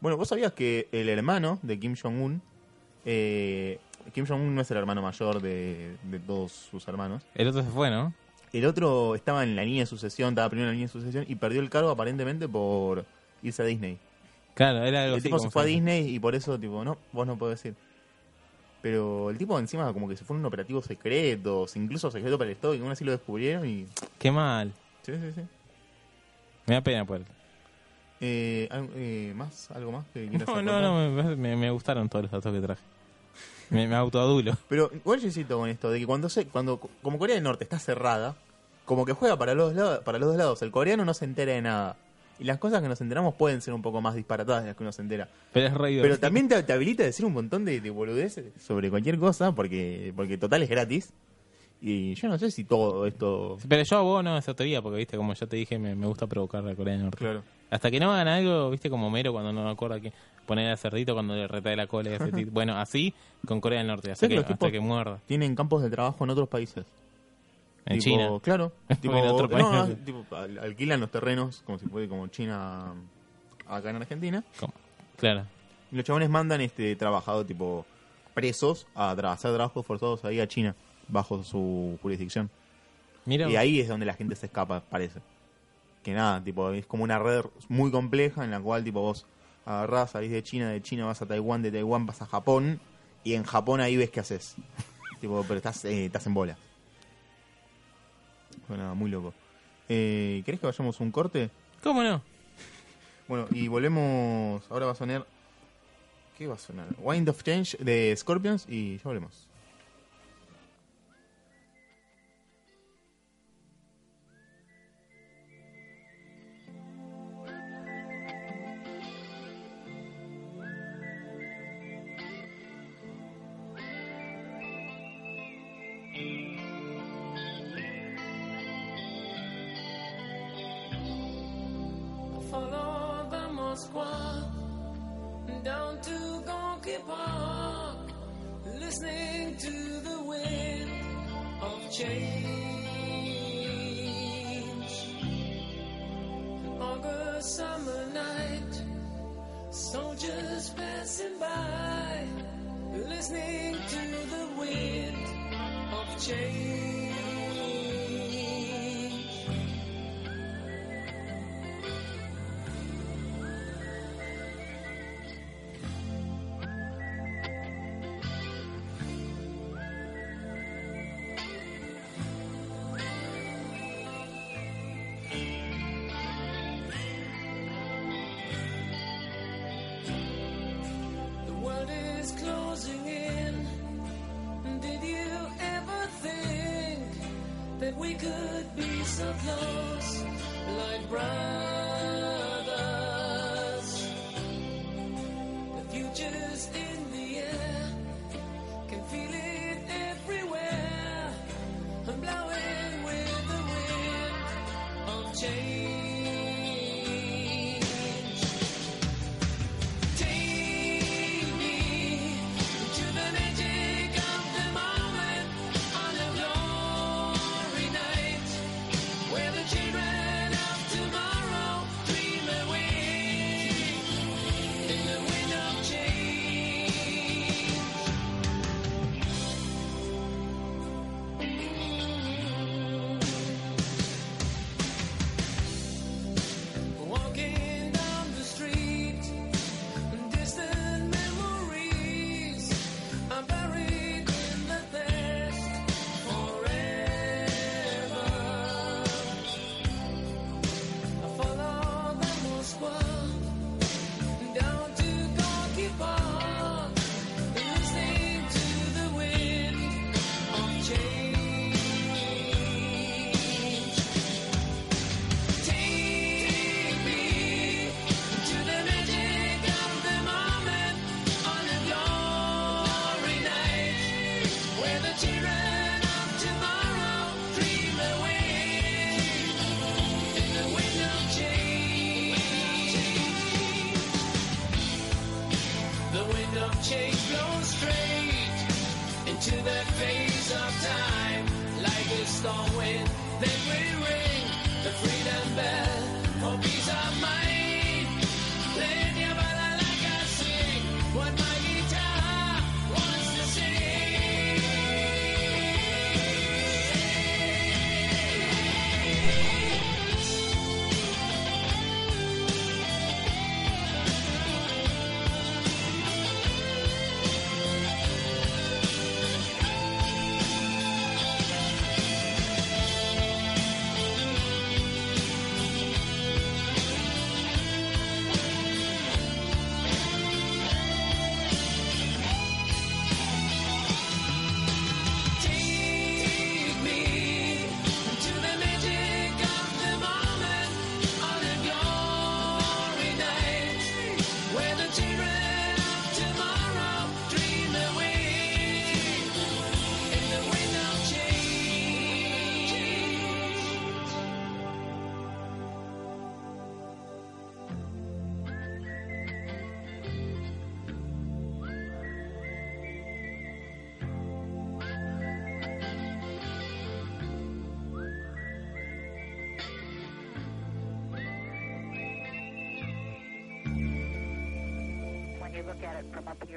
Bueno, vos sabías que el hermano de Kim Jong-un. eh, Kim Jong-un no es el hermano mayor de, de todos sus hermanos. El otro se fue, ¿no? El otro estaba en la línea de sucesión, estaba primero en la línea de sucesión y perdió el cargo aparentemente por irse a Disney. Claro, era algo El así tipo se fue a Disney y por eso, tipo, no, vos no podés ir. Pero el tipo encima como que se fue en un operativo secreto, incluso secreto para el Estado, y aún así lo descubrieron y... Qué mal. Sí, sí, sí. Me da pena por él. Eh, eh, ¿Más? ¿Algo más que quieras No, no, no, me, me- me gustaron todos los datos que traje. Me, me autoadulo. *laughs* Pero igual yo insisto con esto, de que cuando se, cuando como Corea del Norte está cerrada, como que juega para los, lados, para los dos lados. El coreano no se entera de nada. Y las cosas que nos enteramos pueden ser un poco más disparatadas de las que uno se entera. Pero es re Pero también te, te habilita a decir un montón de, de boludeces sobre cualquier cosa, porque, porque total es gratis. Y yo no sé si todo esto... Pero yo abono esa teoría porque, viste, como ya te dije, me, me gusta provocar a Corea del Norte. Claro. Hasta que no hagan algo, viste, como Mero cuando no me acuerdo que poner al cerdito cuando le retae la cola y ese tipo. *laughs* Bueno, así con Corea del Norte, hasta ¿Sabes que, que los hasta tipos- que muerda. Tienen campos de trabajo en otros países. En Tipo, China. Claro. *laughs* tipo, En otro país, no, no tipo, alquilan los terrenos como si fuera como China acá en Argentina. Como- Claro. Y los chabones mandan este trabajado tipo presos a hacer trabajos forzados ahí a China, bajo su jurisdicción. Mira, Y ahí es donde la gente se escapa, parece. Que nada, tipo, es como una red muy compleja en la cual tipo vos agarrás, salís de China, de China vas a Taiwán, de Taiwán vas a Japón, y en Japón ahí ves qué haces. *laughs* tipo, pero estás, eh, estás en bola. Bueno, muy loco. Eh, ¿Querés que vayamos a un corte? ¿cómo no? Bueno, y volvemos. Ahora va a sonar. ¿Qué va a sonar? Wind of Change de Scorpions y ya volvemos.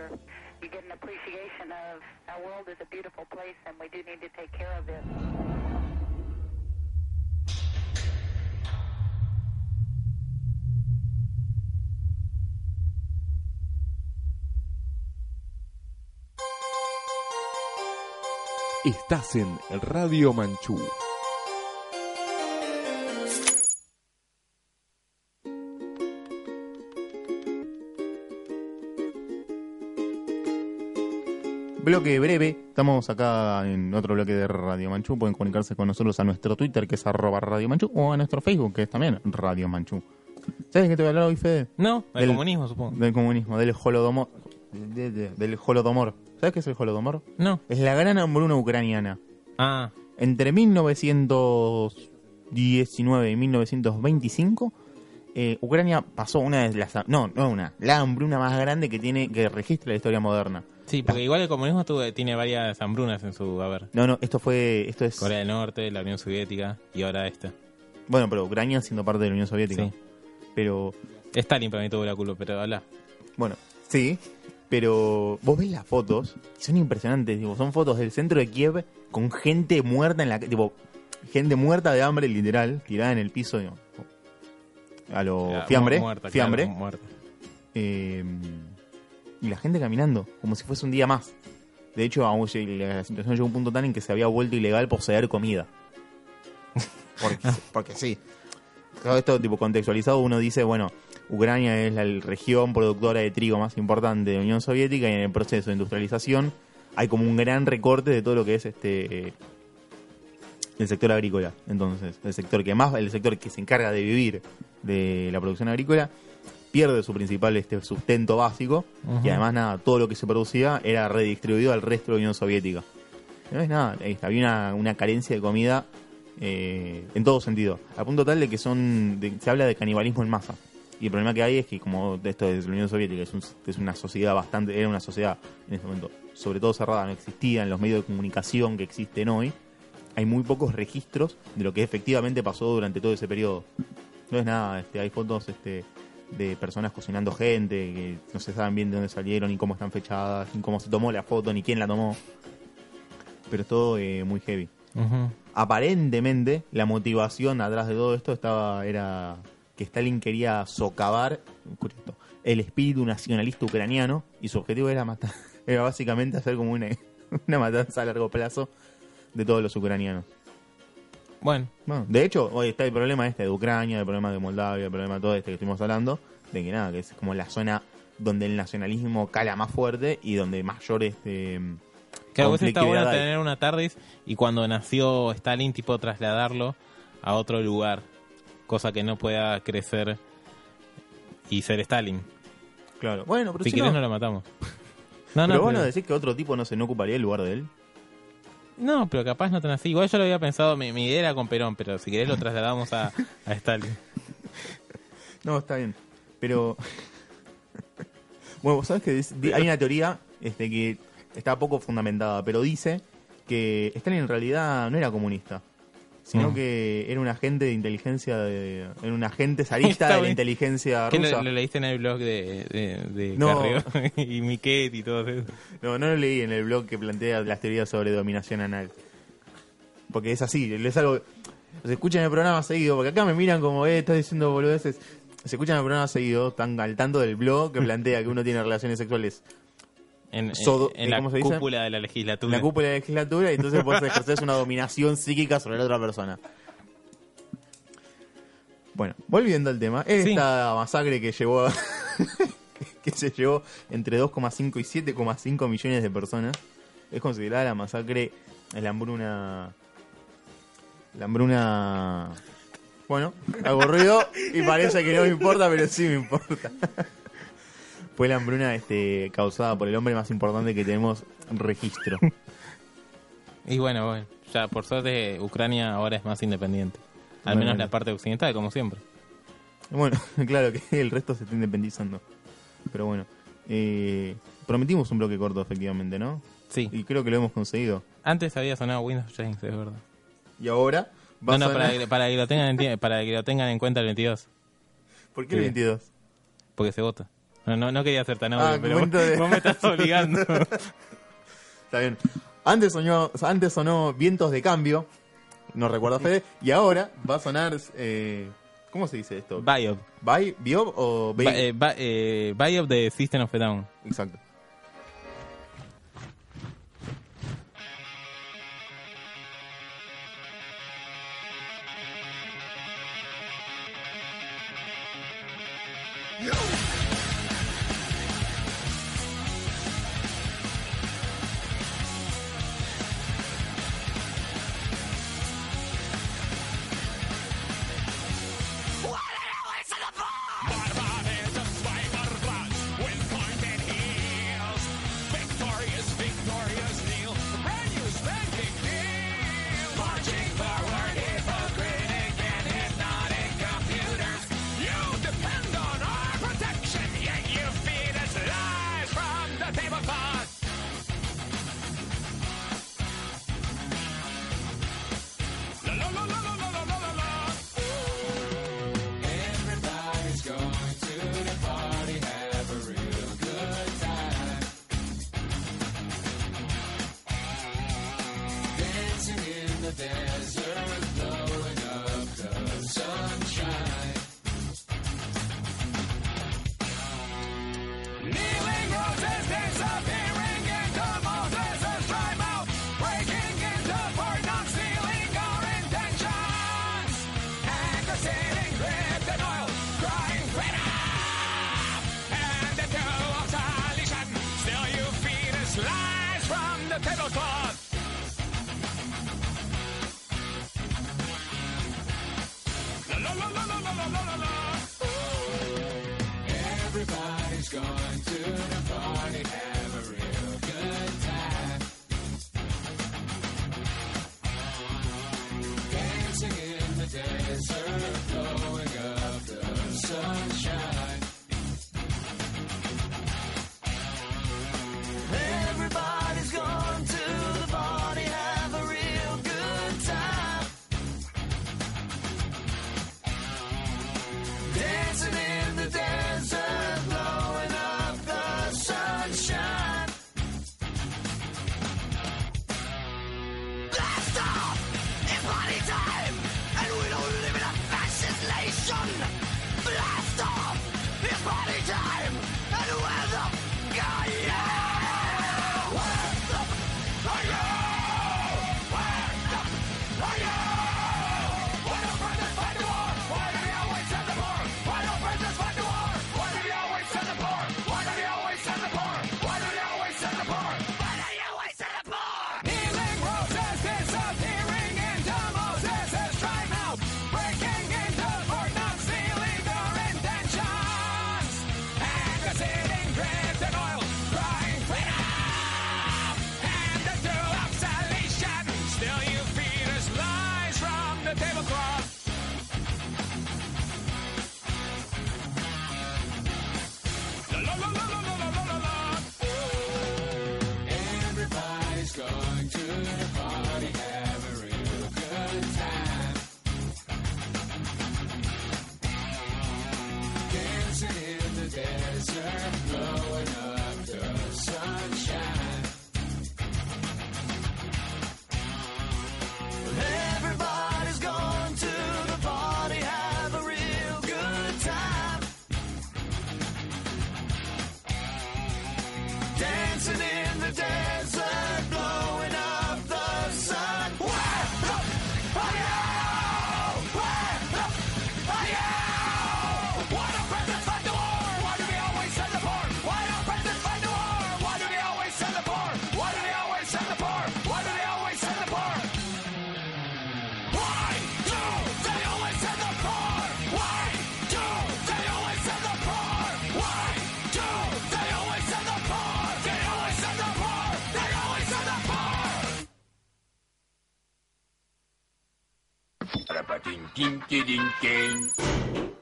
Here. You get an appreciation of our world is a beautiful place and we do need to take care of it. Estás en Radio Manchú. Bloque breve, estamos acá en otro bloque de Radio Manchú. Pueden comunicarse con nosotros a nuestro Twitter, que es arroba Radio Manchú, o a nuestro Facebook, que es también Radio Manchú. ¿Sabes de qué te voy a hablar hoy, Fede? No, el Del- comunismo, supongo. Del comunismo, del holodomor. de- de- del holodomor. ¿Sabes qué es el holodomor? No. Es la gran hambruna ucraniana. Ah, Entre 1919 y 1925, eh, Ucrania pasó una de las... No, no una. La hambruna más grande que tiene que registra la historia moderna. Sí, porque igual el comunismo tuvo- tiene varias hambrunas en su haber. No, no, esto fue... Esto es... Corea del Norte, la Unión Soviética y ahora esta. Bueno, pero Ucrania siendo parte de la Unión Soviética. Sí. Pero, Stalin para mí tuvo la culpa, pero habla. bueno, sí. Pero vos ves las fotos, son impresionantes. Tipo, son fotos del centro de Kiev con gente muerta en la... Tipo, gente muerta de hambre, literal, tirada en el piso. digo, a lo Ya, fiambre. muerta, fiambre. claro. Eh, y la gente caminando, como si fuese un día más. De hecho, la situación llegó a un punto tal en que se había vuelto ilegal poseer comida. *laughs* Porque, porque sí. Todo esto, tipo, contextualizado, uno dice, bueno, Ucrania es la región productora de trigo más importante de la Unión Soviética y en el proceso de industrialización hay como un gran recorte de todo lo que es este eh, el sector agrícola. Entonces, el sector que más, el sector que se encarga de vivir de la producción agrícola, pierde su principal este sustento básico y además nada, todo lo que se producía era redistribuido al resto de la Unión Soviética. No es nada, había una, una carencia de comida eh, en todo sentido, a punto tal de que son de- se habla de canibalismo en masa. Y el problema que hay es que como esto es la Unión Soviética, es, un- es una sociedad bastante, era una sociedad en ese momento, sobre todo cerrada, no existían los medios de comunicación que existen hoy, hay muy pocos registros de lo que efectivamente pasó durante todo ese periodo. No es nada, este, hay fotos este, de personas cocinando gente, que no se saben bien de dónde salieron, ni cómo están fechadas, ni cómo se tomó la foto, ni quién la tomó. Pero es todo eh, muy heavy. Aparentemente, la motivación atrás de todo esto estaba era que Stalin quería socavar esto, el espíritu nacionalista ucraniano y su objetivo era matar, *laughs* era básicamente hacer como una, *laughs* una matanza a largo plazo de todos los ucranianos. Bueno, Bueno, de hecho, hoy está el problema este de Ucrania, el problema de Moldavia, el problema de todo este que estuvimos hablando, de que nada, que es como la zona donde el nacionalismo cala más fuerte y donde mayor este a veces está bueno tener una TARDIS y cuando nació Stalin, tipo trasladarlo a otro lugar, cosa que no pueda crecer y ser Stalin. Claro. Bueno, pero si si querés no, no lo matamos. *laughs* No, pero no, bueno, pero, decir que otro tipo no se no ocuparía el lugar de él. No, pero capaz no tan así. Igual yo lo había pensado, mi, idea era con Perón, pero si querés lo trasladamos a, Stalin. *laughs* No, está bien. Pero. *laughs* bueno, vos sabés que hay una teoría este, que está poco fundamentada, pero dice que Stalin en realidad no era comunista, sino Mm. que era un agente de inteligencia, de, era un agente zarista de la inteligencia ¿Qué rusa. lo, lo leíste en el blog de, de, de No. Carrió *laughs* y Miquet y todo eso? No, no lo leí en el blog que plantea las teorías sobre dominación anal. Porque es así, es algo... Se escuchan el programa seguido, porque acá me miran como, eh, estás diciendo boludeces. Se escuchan el programa seguido, están al tanto del blog que plantea que uno tiene relaciones sexuales En, en- en eh, la ¿cómo se dice? cúpula de la en legislatura. la cúpula de la legislatura y entonces vos ejercer una dominación psíquica sobre la otra persona. Bueno, volviendo al tema, esta masacre que llevó a- *laughs* que se llevó entre 2,5 y 7,5 millones de personas es considerada la masacre, la hambruna la hambruna bueno, hago ruido y parece que no me importa, pero sí me importa. *laughs* Fue la hambruna este, causada por el hombre más importante que tenemos registro. Y bueno, bueno, ya por suerte Ucrania ahora es más independiente. Al menos la parte occidental, como siempre. Bueno, *laughs* claro que el resto se está independizando. Pero bueno, eh, prometimos un bloque corto, efectivamente, ¿no? Sí. Y creo que lo hemos conseguido. Antes había sonado Windows James, es verdad. Y ahora va No, no, para que, para, que lo tengan en, para que lo tengan en cuenta el 22, ¿Por qué el Sí. 22? porque se vota. No, no, no quería ser tan obvio, Ah, pero vos, momento de- vos me estás obligando. *laughs* Está bien. Antes sonó, antes sonó Vientos de Cambio, no recuerdo Fede, y ahora va a sonar... Eh, ¿Cómo se dice esto? Biop. ¿Bi- ¿Biob o Babe? eh, eh, Biop de System of a Down. Exacto. Lord, Lord, Lord.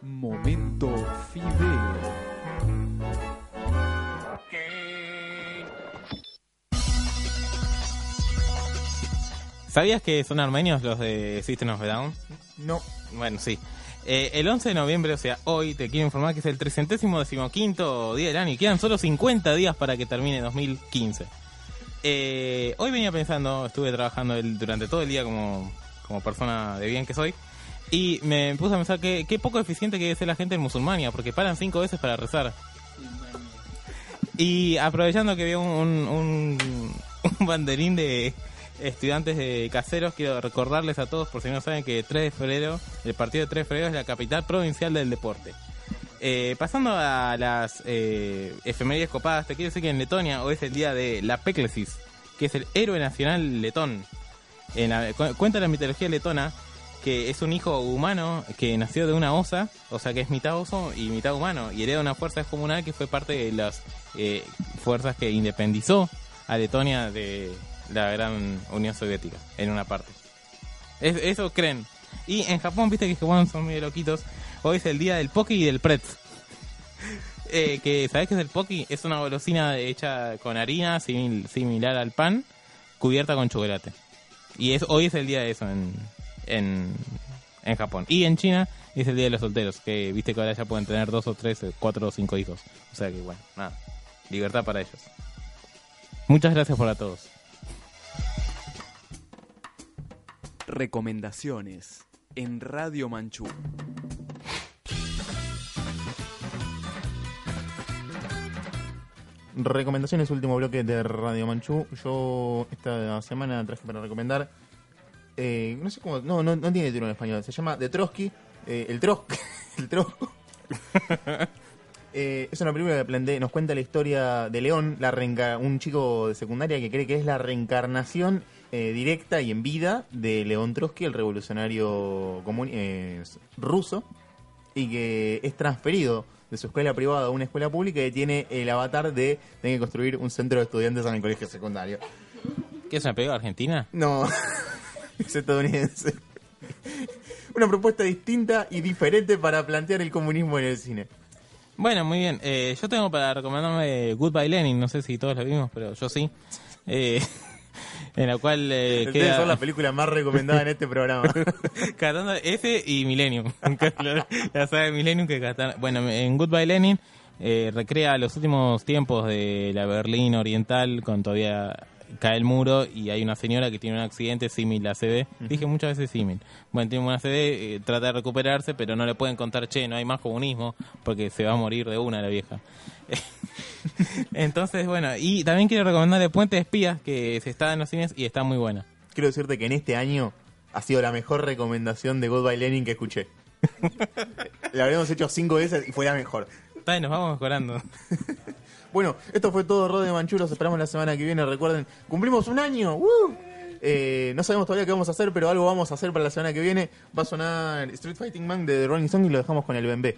Momento Fideo. ¿Sabías que son armenios los de System of a Down? No. Bueno, sí. Eh, el 11 de noviembre, o sea, hoy, te quiero informar que es el 315 decimoquinto día del año y quedan solo 50 días para que termine 2015. Eh, hoy venía pensando, estuve trabajando el- durante todo el día como, como persona de bien que soy, y me puse a pensar que qué poco eficiente que debe ser la gente en musulmania, porque paran cinco veces para rezar. Y aprovechando que veo un, un, un- banderín de estudiantes de caseros, quiero recordarles a todos, por si no saben, que 3 de febrero, el partido de 3 de febrero es la capital provincial del deporte. Eh, pasando a las eh, efemérides copadas, te quiero decir que en Letonia hoy es el día de la Peklesis, que es el héroe nacional letón. En la- cu- cuenta la mitología letona que es un hijo humano que nació de una osa, o sea que es mitad oso y mitad humano, y hereda una fuerza descomunal que fue parte de las eh, fuerzas que independizó a Letonia de la gran Unión Soviética, en una parte. Es- eso creen. Y en Japón, viste que son medio loquitos, hoy es el día del poki y del pretz. *laughs* Eh, que ¿Sabés qué es el poki? Es una golosina hecha con harina, simil- similar al pan, cubierta con chocolate. Y es, hoy es el día de eso en, en, en Japón. Y en China es el día de los solteros, que viste que ahora ya pueden tener dos o tres, eh, cuatro o cinco hijos. O sea que bueno, nada, libertad para ellos. Muchas gracias por a todos. Recomendaciones en Radio Manchú. Recomendaciones, último bloque de Radio Manchú. Yo esta semana traje para recomendar. Eh, no sé cómo. No, no, no tiene título en español. Se llama The Trotsky. eh, el Trotsky. *laughs* el Trosco. *laughs* Eh, es una película que plantea- nos cuenta la historia de León, la reenca- un chico de secundaria que cree que es la reencarnación eh, directa y en vida de León Trotsky, el revolucionario eh, ruso, y que es transferido de su escuela privada a una escuela pública y tiene el avatar de tener que construir un centro de estudiantes en el colegio secundario. ¿Qué es una película argentina? No, *laughs* *laughs* estadounidense. *laughs* Una propuesta distinta y diferente para plantear el comunismo en el cine. Bueno, muy bien. Eh, yo tengo para recomendarme Goodbye Lenin, no sé si todos la vimos, pero yo sí. Eh, *laughs* en la cual eh, Ustedes queda... son la película más recomendada en este programa. Catando ese y Millennium. la saga de Millennium que Catando- Bueno, en Goodbye Lenin eh, recrea los últimos tiempos de la Berlín Oriental con todavía cae el muro y hay una señora que tiene un accidente símil a CD. Dije muchas veces símil. Bueno, tiene una CD, eh, trata de recuperarse, pero no le pueden contar, che, no hay más comunismo porque se va a morir de una la vieja. *laughs* Entonces, bueno, y también quiero recomendarle Puente de Espías, que se está en los cines y está muy buena. Quiero decirte que en este año ha sido la mejor recomendación de Goodbye Lenin que escuché. *laughs* la habremos hecho cinco veces y fue la mejor. Está nos vamos mejorando. *laughs* Bueno, esto fue todo, Rode Manchuros. Esperamos la semana que viene. Recuerden, cumplimos un año. ¡Woo! Eh, no sabemos todavía qué vamos a hacer, pero algo vamos a hacer para la semana que viene. Va a sonar Street Fighting Man de The Rolling Stone y lo dejamos con el BMB.